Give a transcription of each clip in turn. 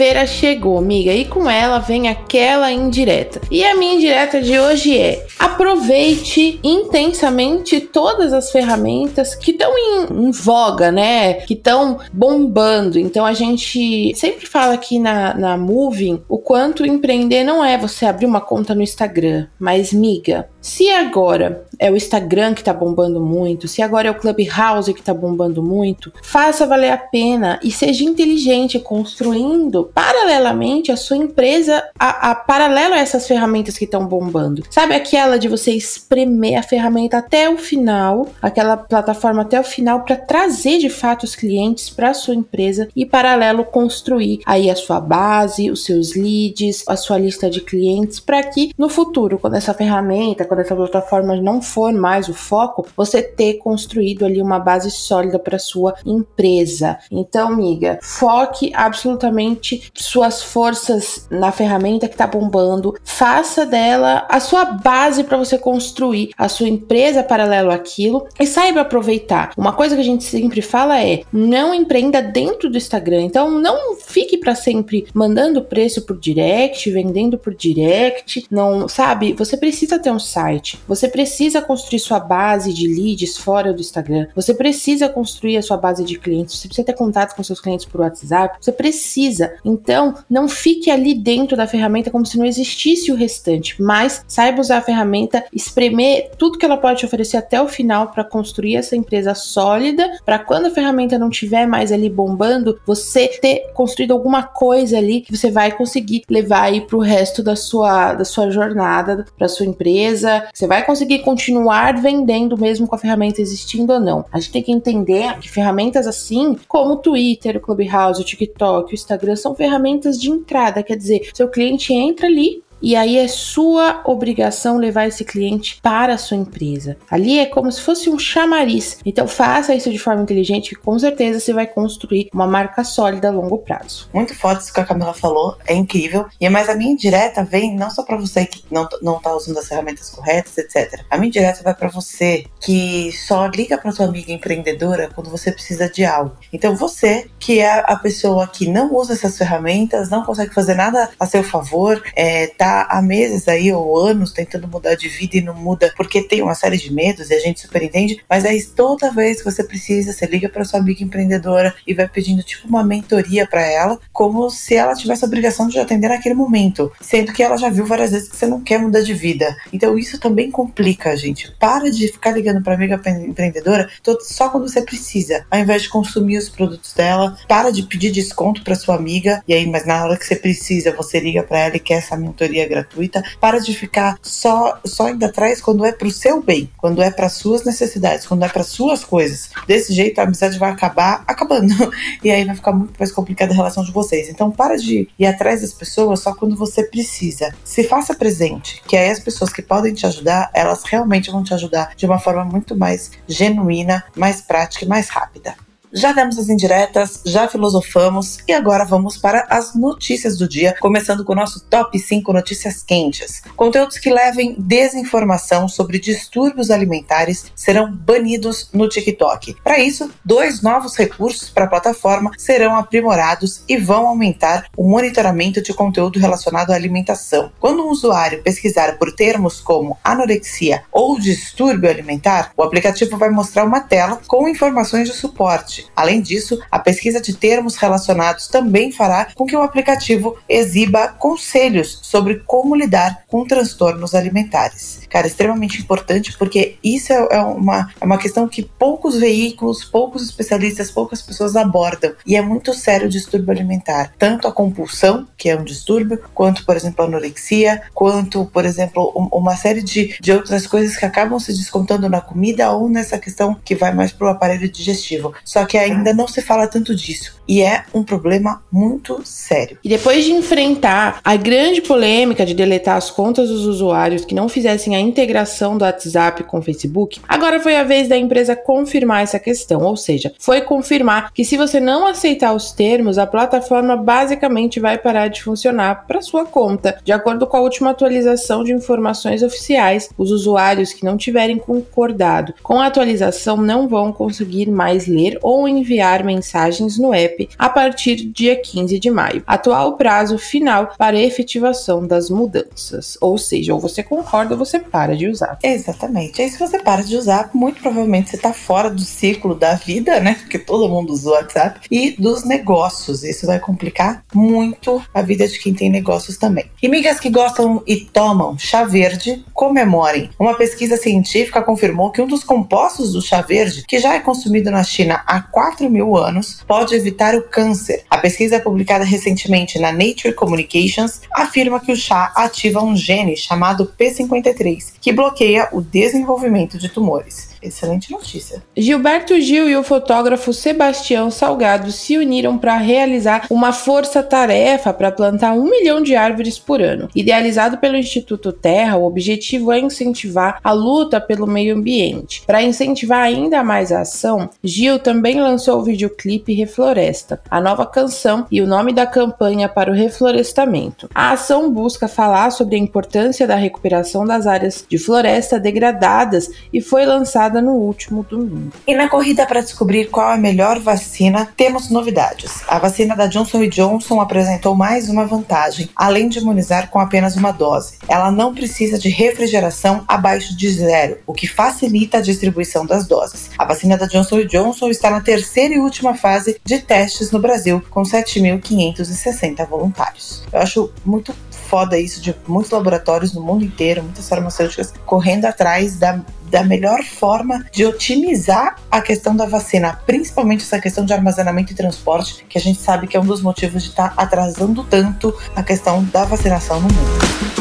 Quinta-feira chegou, amiga, e com ela vem aquela indireta. E a minha indireta de hoje é: aproveite intensamente todas as ferramentas que estão em, em, voga, né? Que estão bombando. Então a gente sempre fala aqui na, na Moving o quanto empreender não é você abrir uma conta no Instagram, mas miga. Se agora é o Instagram que tá bombando muito, se agora é o Clubhouse que tá bombando muito, faça valer a pena e seja inteligente construindo paralelamente a sua empresa a, a paralelo a essas ferramentas que estão bombando. Sabe aquela de você espremer a ferramenta até o final, aquela plataforma até o final para trazer de fato os clientes para sua empresa e paralelo construir aí a sua base, os seus leads, a sua lista de clientes para que no futuro, quando essa ferramenta quando essa plataforma não for mais o foco, você ter construído ali uma base sólida para sua empresa. Então, amiga, foque absolutamente suas forças na ferramenta que está bombando, faça dela a sua base para você construir a sua empresa paralelo àquilo e saiba aproveitar. Uma coisa que a gente sempre fala é: não empreenda dentro do Instagram. Então, não fique para sempre mandando preço por direct, vendendo por direct, não, sabe? Você precisa ter um site site. Você precisa construir sua base de leads fora do Instagram. Você precisa construir a sua base de clientes. Você precisa ter contato com seus clientes por WhatsApp. Você precisa. Então, não fique ali dentro da ferramenta como se não existisse o restante, mas saiba usar a ferramenta, espremer tudo que ela pode te oferecer até o final para construir essa empresa sólida, para quando a ferramenta não estiver mais ali bombando, você ter construído alguma coisa ali que você vai conseguir levar aí para o resto da sua, da sua jornada, para sua empresa você vai conseguir continuar vendendo mesmo com a ferramenta existindo ou não. A gente tem que entender que ferramentas assim, como o Twitter, o Clubhouse, o TikTok, o Instagram, são ferramentas de entrada, quer dizer, seu cliente entra ali, e aí é sua obrigação levar esse cliente para a sua empresa. Ali é como se fosse um chamariz. Então faça isso de forma inteligente que com certeza você vai construir uma marca sólida a longo prazo. Muito forte isso que a Camila falou, é incrível. E mas a minha indireta vem não só para você que não não tá usando as ferramentas corretas, etc. A minha indireta vai para você que só liga para sua amiga empreendedora quando você precisa de algo. Então você que é a pessoa que não usa essas ferramentas, não consegue fazer nada a seu favor, é, tá há meses aí ou anos tentando mudar de vida e não muda porque tem uma série de medos e a gente super entende, mas aí toda vez que você precisa, você liga para sua amiga empreendedora e vai pedindo tipo uma mentoria para ela, como se ela tivesse a obrigação de atender naquele momento, sendo que ela já viu várias vezes que você não quer mudar de vida. Então isso também complica, gente. Para de ficar ligando para amiga empreendedora só quando você precisa, ao invés de consumir os produtos dela, para de pedir desconto para sua amiga e aí, mas na hora que você precisa, você liga para ela e quer essa mentoria gratuita, para de ficar só, só indo atrás quando é pro seu bem, quando é para suas necessidades, quando é para suas coisas. Desse jeito a amizade vai acabar acabando. E aí vai ficar muito mais complicada a relação de vocês. Então para de ir atrás das pessoas só quando você precisa. Se faça presente, que aí as pessoas que podem te ajudar, elas realmente vão te ajudar de uma forma muito mais genuína, mais prática e mais rápida. Já demos as indiretas, já filosofamos e agora vamos para as notícias do dia, começando com o nosso top 5 notícias quentes. Conteúdos que levem desinformação sobre distúrbios alimentares serão banidos no TikTok. Para isso, dois novos recursos para a plataforma serão aprimorados e vão aumentar o monitoramento de conteúdo relacionado à alimentação. Quando um usuário pesquisar por termos como anorexia ou distúrbio alimentar, o aplicativo vai mostrar uma tela com informações de suporte Além disso, a pesquisa de termos relacionados também fará com que o aplicativo exiba conselhos sobre como lidar com transtornos alimentares. Cara, extremamente importante porque isso é, é uma, é uma questão que poucos veículos, poucos especialistas, poucas pessoas abordam. E é muito sério o distúrbio alimentar. Tanto a compulsão, que é um distúrbio, quanto, por exemplo, a anorexia, quanto, por exemplo, um, uma série de, de outras coisas que acabam se descontando na comida ou nessa questão que vai mais para o aparelho digestivo. Só que ainda não se fala tanto disso. E é um problema muito sério. E depois de enfrentar a grande polêmica de deletar as contas dos usuários que não fizessem a integração do WhatsApp com o Facebook, agora foi a vez da empresa confirmar essa questão, ou seja, foi confirmar que se você não aceitar os termos, a plataforma basicamente vai parar de funcionar para sua conta. De acordo com a última atualização de informações oficiais, os usuários que não tiverem concordado com a atualização não vão conseguir mais ler ou enviar mensagens no app a partir dia 15 de maio, atual prazo final para efetivação das mudanças. Ou seja, ou você concorda ou você para de usar. Exatamente. Aí se você para de usar, muito provavelmente você está fora do ciclo da vida, né? Porque todo mundo usa o WhatsApp e dos negócios. Isso vai complicar muito a vida de quem tem negócios também. E migas que gostam e tomam chá verde, comemorem. Uma pesquisa científica confirmou que um dos compostos do chá verde, que já é consumido na China há 4 mil anos, pode evitar o câncer. A pesquisa publicada recentemente na Nature Communications afirma que o chá ativa um gene chamado P53, que bloqueia o desenvolvimento de tumores. Excelente notícia. Gilberto Gil e o fotógrafo Sebastião Salgado se uniram para realizar uma força-tarefa para plantar um milhão de árvores por ano. Idealizado pelo Instituto Terra, o objetivo é incentivar a luta pelo meio ambiente. Para incentivar ainda mais a ação, Gil também lançou o videoclipe Refloresta, a nova canção e o nome da campanha para o reflorestamento. A ação busca falar sobre a importância da recuperação das áreas de floresta degradadas e foi lançada no último domingo. E na corrida para descobrir qual é a melhor vacina, temos novidades. A vacina da Johnson Johnson apresentou mais uma vantagem, além de imunizar com apenas uma dose. Ela não precisa de refrigeração abaixo de zero, o que facilita a distribuição das doses. A vacina da Johnson Johnson está na terceira e última fase de testes no Brasil, com 7.560 voluntários. Eu acho muito foda isso de muitos laboratórios no mundo inteiro, muitas farmacêuticas correndo atrás da da melhor forma de otimizar a questão da vacina, principalmente essa questão de armazenamento e transporte, que a gente sabe que é um dos motivos de estar tá atrasando tanto a questão da vacinação no mundo.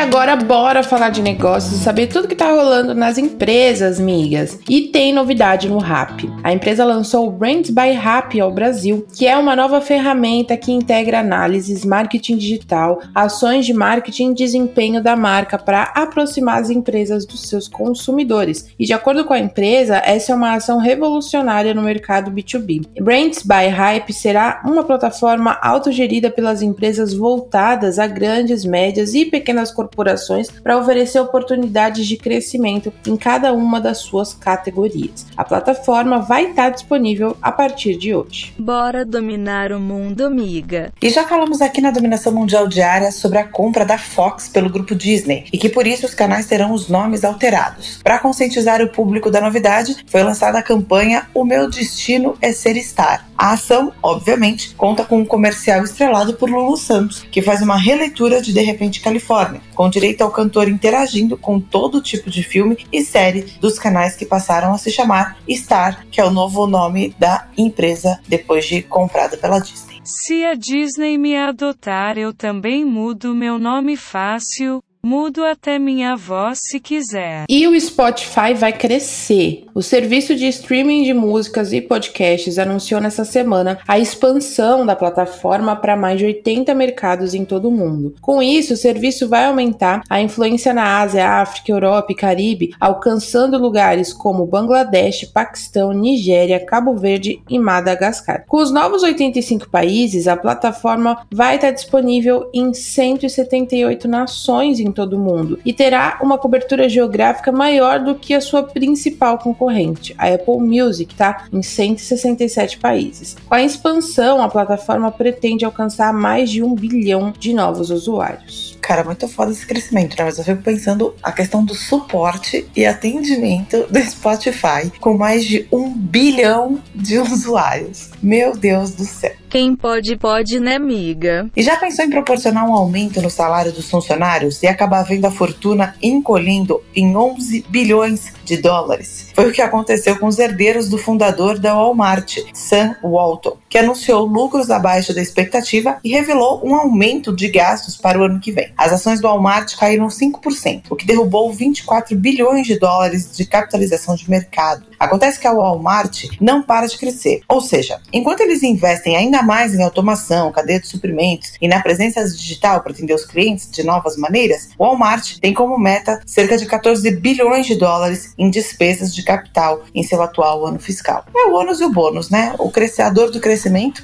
Agora bora falar de negócios e saber tudo que tá rolando nas empresas, migas. E tem novidade no Rap. A empresa lançou o Brands by Rap ao Brasil, que é uma nova ferramenta que integra análises, marketing digital, ações de marketing e desempenho da marca para aproximar as empresas dos seus consumidores. E de acordo com a empresa, essa é uma ação revolucionária no mercado B2B. Brands by Hype será uma plataforma autogerida pelas empresas voltadas a grandes, médias e pequenas corporações corporações para oferecer oportunidades de crescimento em cada uma das suas categorias. A plataforma vai estar disponível a partir de hoje. Bora dominar o mundo, amiga. E já falamos aqui na Dominação Mundial Diária sobre a compra da Fox pelo grupo Disney e que por isso os canais terão os nomes alterados. Para conscientizar o público da novidade, foi lançada a campanha O Meu Destino é Ser Star. A ação, obviamente, conta com um comercial estrelado por Lulu Santos, que faz uma releitura de De Repente Califórnia, com direito ao cantor interagindo com todo tipo de filme e série dos canais que passaram a se chamar Star, que é o novo nome da empresa depois de comprada pela Disney. Se a Disney me adotar, eu também mudo meu nome fácil. Mudo até minha voz se quiser. E o Spotify vai crescer. O serviço de streaming de músicas e podcasts anunciou nessa semana a expansão da plataforma para mais de 80 mercados em todo o mundo. Com isso, o serviço vai aumentar a influência na Ásia, África, Europa e Caribe, alcançando lugares como Bangladesh, Paquistão, Nigéria, Cabo Verde e Madagascar. Com os novos 85 países, a plataforma vai estar disponível em 178 nações em em todo o mundo e terá uma cobertura geográfica maior do que a sua principal concorrente, a Apple Music, tá? Em 167 países. Com a expansão, a plataforma pretende alcançar mais de um bilhão de novos usuários. Cara, muito foda esse crescimento, né? Mas eu fico pensando a questão do suporte e atendimento do Spotify com mais de um bilhão de usuários. Meu Deus do céu. Quem pode, pode, né, amiga? E já pensou em proporcionar um aumento no salário dos funcionários e acabar vendo a fortuna encolhendo em 11 bilhões de dólares? Foi o que aconteceu com os herdeiros do fundador da Walmart, Sam Walton. Que anunciou lucros abaixo da expectativa e revelou um aumento de gastos para o ano que vem. As ações do Walmart caíram 5%, o que derrubou 24 bilhões de dólares de capitalização de mercado. Acontece que a Walmart não para de crescer, ou seja, enquanto eles investem ainda mais em automação, cadeia de suprimentos e na presença digital para atender os clientes de novas maneiras, o Walmart tem como meta cerca de 14 bilhões de dólares em despesas de capital em seu atual ano fiscal. É o ônus e o bônus, né? O crescedor do crescimento,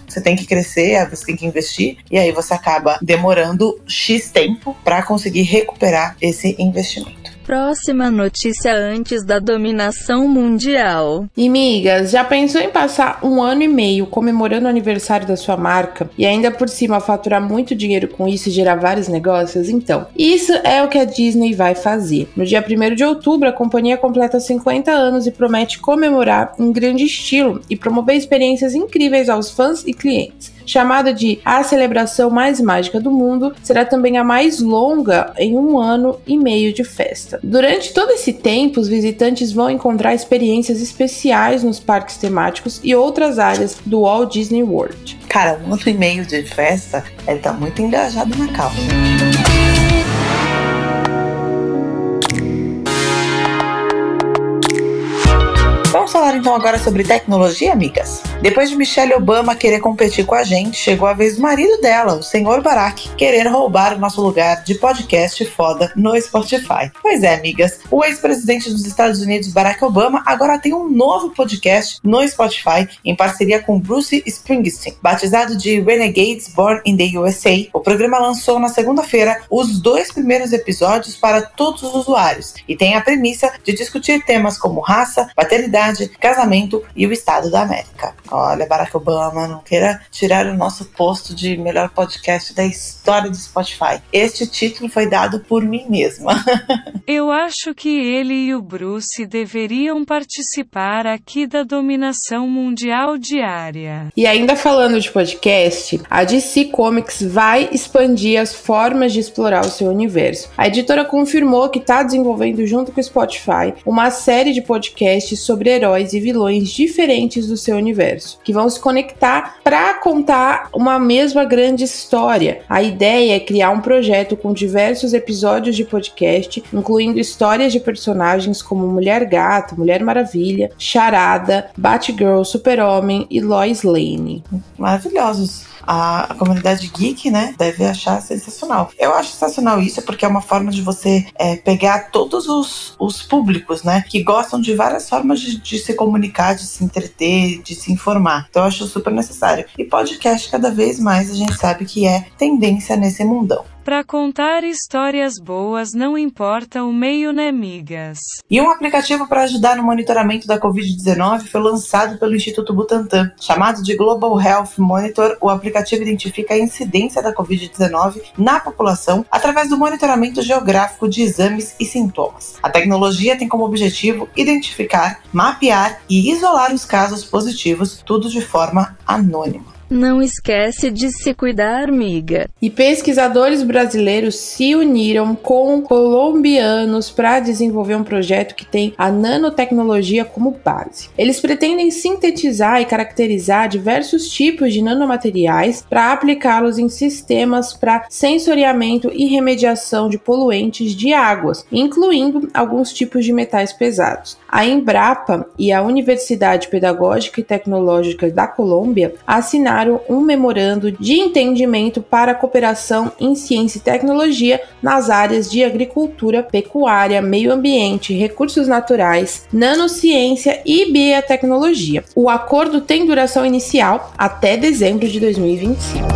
você tem que crescer, você tem que investir, e aí você acaba demorando X tempo para conseguir recuperar esse investimento. Próxima notícia antes da dominação mundial. E migas, já pensou em passar um ano e meio comemorando o aniversário da sua marca e ainda por cima faturar muito dinheiro com isso e gerar vários negócios? Então, isso é o que a Disney vai fazer. No dia 1 de outubro, a companhia completa 50 anos e promete comemorar em grande estilo e promover experiências incríveis aos fãs e clientes chamada de a celebração mais mágica do mundo, será também a mais longa em um ano e meio de festa. Durante todo esse tempo, os visitantes vão encontrar experiências especiais nos parques temáticos e outras áreas do Walt Disney World. Cara, um ano e meio de festa, ele tá muito engajado na causa. Vamos falar então agora sobre tecnologia, amigas? Depois de Michelle Obama querer competir com a gente, chegou a vez do marido dela, o senhor Barack, querer roubar o nosso lugar de podcast foda no Spotify. Pois é, amigas, o ex-presidente dos Estados Unidos, Barack Obama, agora tem um novo podcast no Spotify em parceria com Bruce Springsteen, batizado de Renegades Born in the USA. O programa lançou na segunda-feira os dois primeiros episódios para todos os usuários e tem a premissa de discutir temas como raça, paternidade, casamento e o Estado da América. Olha, Barack Obama, não queira tirar o nosso posto de melhor podcast da história do Spotify. Este título foi dado por mim mesma. Eu acho que ele e o Bruce deveriam participar aqui da dominação mundial diária. E ainda falando de podcast, a DC Comics vai expandir as formas de explorar o seu universo. A editora confirmou que está desenvolvendo junto com o Spotify uma série de podcasts sobre heróis e vilões diferentes do seu universo, que vão se conectar para contar uma mesma grande história. A ideia é criar um projeto com diversos episódios de podcast, incluindo histórias de personagens como Mulher Gato, Mulher Maravilha, Charada, Batgirl, Super-Homem e Lois Lane. Maravilhosos a, a, comunidade geek, né, deve achar sensacional. Eu acho sensacional isso porque é uma forma de você é, pegar todos os, os públicos, né, que gostam de várias formas de, de, se comunicar, de se entreter, de se informar. Então eu acho super necessário. E podcast, cada vez mais, a gente sabe que é tendência nesse mundão. Para contar histórias boas não importa o meio, né, migas? E um aplicativo para ajudar no monitoramento da Covid-19 foi lançado pelo Instituto Butantan. Chamado de Global Health Monitor, o aplicativo identifica a incidência da Covid-19 na população através do monitoramento geográfico de exames e sintomas. A tecnologia tem como objetivo identificar, mapear e isolar os casos positivos, tudo de forma anônima. Não esquece de se cuidar, miga. E pesquisadores brasileiros se uniram com colombianos para desenvolver um projeto que tem a nanotecnologia como base. Eles pretendem sintetizar e caracterizar diversos tipos de nanomateriais para aplicá-los em sistemas para sensoriamento e remediação de poluentes de águas, incluindo alguns tipos de metais pesados. A Embrapa e a Universidade Pedagógica e Tecnológica da Colômbia assinaram assinaram um memorando de entendimento para cooperação em ciência e tecnologia nas áreas de agricultura, pecuária, meio ambiente, recursos naturais, nanociência e biotecnologia. O acordo tem duração inicial até dezembro de 2025.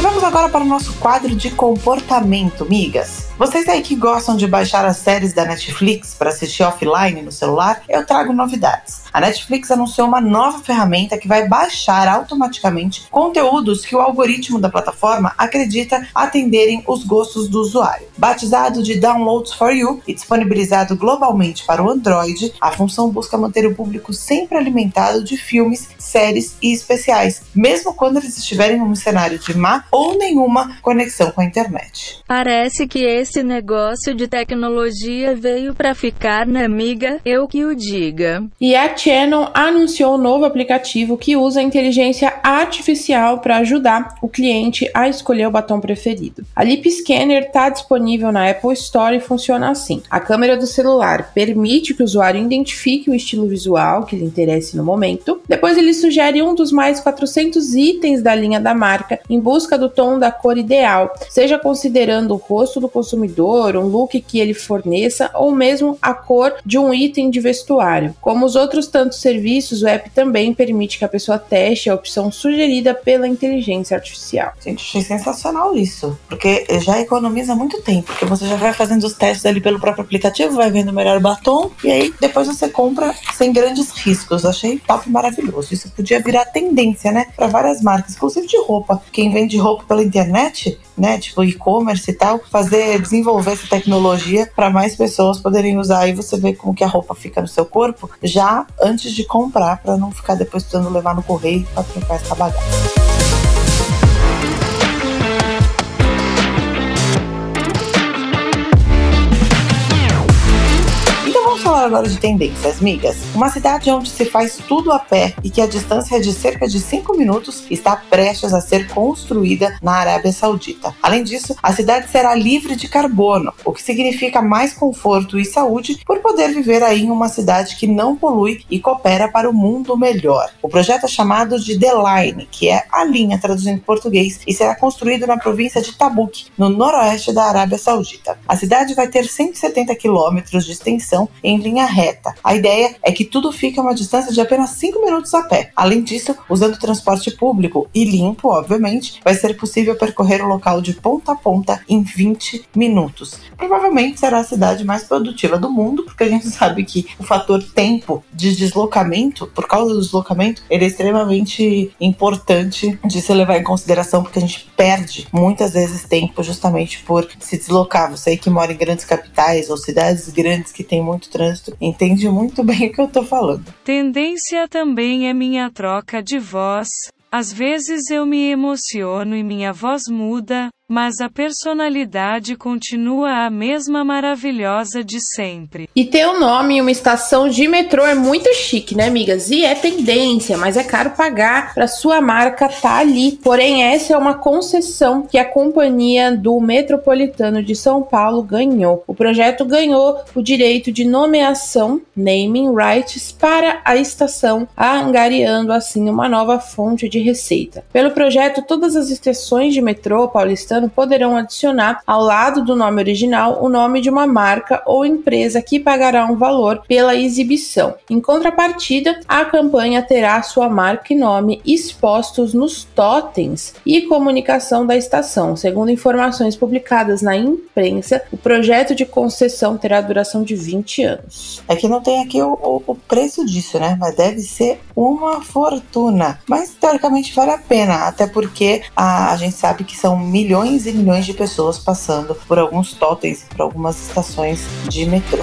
Vamos agora para o nosso quadro de comportamento, migas. Vocês aí que gostam de baixar as séries da Netflix para assistir offline no celular, eu trago novidades. A Netflix anunciou uma nova ferramenta que vai baixar automaticamente conteúdos que o algoritmo da plataforma acredita atenderem os gostos do usuário. Batizado de Downloads for You e disponibilizado globalmente para o Android, a função busca manter o público sempre alimentado de filmes, séries e especiais, mesmo quando eles estiverem em um cenário de má ou nenhuma conexão com a internet. Parece que esse Esse negócio de tecnologia veio para ficar, né, amiga? Eu que o diga. E a Channel anunciou um novo aplicativo que usa inteligência artificial para ajudar o cliente a escolher o batom preferido. A Lip Scanner está disponível na Apple Store e funciona assim: a câmera do celular permite que o usuário identifique o estilo visual que lhe interesse no momento. Depois ele sugere um dos mais 400 itens da linha da marca em busca do tom da cor ideal, seja considerando o rosto do consumidor, um look que ele forneça ou mesmo a cor de um item de vestuário. Como os outros tantos serviços, o app também permite que a pessoa teste a opção sugerida pela inteligência artificial. Gente, achei sensacional isso, porque já economiza muito tempo, porque você já vai fazendo os testes ali pelo próprio aplicativo, vai vendo o melhor batom e aí depois você compra sem grandes riscos. Achei top maravilhoso. Isso podia virar tendência, né, para várias marcas, inclusive de roupa. Quem vende roupa pela internet, né, tipo e-commerce e tal, fazer desenvolver essa tecnologia para mais pessoas poderem usar e você vê como que a roupa fica no seu corpo já antes de comprar para não ficar depois precisando levar no correio para trocar essa bagaça. Falar agora de tendências, migas. Uma cidade onde se faz tudo a pé e que a distância é de cerca de 5 minutos está prestes a ser construída na Arábia Saudita. Além disso, a cidade será livre de carbono, o que significa mais conforto e saúde por poder viver aí em uma cidade que não polui e coopera para o mundo melhor. O projeto é chamado de The Line, que é a linha traduzindo em português, e será construído na província de Tabuk, no noroeste da Arábia Saudita. A cidade vai ter 170 quilômetros de extensão linha reta. A ideia é que tudo fique a uma distância de apenas 5 minutos a pé. Além disso, usando transporte público e limpo, obviamente, vai ser possível percorrer o local de ponta a ponta em 20 minutos. Provavelmente será a cidade mais produtiva do mundo, porque a gente sabe que o fator tempo de deslocamento, por causa do deslocamento, ele é extremamente importante de se levar em consideração, porque a gente perde muitas vezes tempo justamente por se deslocar. Você que mora em grandes capitais ou cidades grandes que tem muito trânsito entende muito bem o que eu tô falando. Tendência também é minha troca de voz. Às vezes eu me emociono e minha voz muda, mas a personalidade continua a mesma maravilhosa de sempre. E ter o um nome em uma estação de metrô é muito chique, né, amigas? E é tendência, mas é caro pagar para sua marca tá ali. Porém, essa é uma concessão que a companhia do Metropolitano de São Paulo ganhou. O projeto ganhou o direito de nomeação, naming rights, para a estação, angariando assim uma nova fonte de receita. Pelo projeto, todas as estações de metrô paulistano ano poderão adicionar ao lado do nome original o nome de uma marca ou empresa que pagará um valor pela exibição. Em contrapartida, a campanha terá sua marca e nome expostos nos totens e comunicação da estação. Segundo informações publicadas na imprensa, o projeto de concessão terá duração de 20 anos. É que não tem aqui o, o, o preço disso, né? Mas deve ser uma fortuna. Mas teoricamente vale a pena, até porque a, a gente sabe que são milhões milhões e milhões de pessoas passando por alguns totens, por algumas estações de metrô.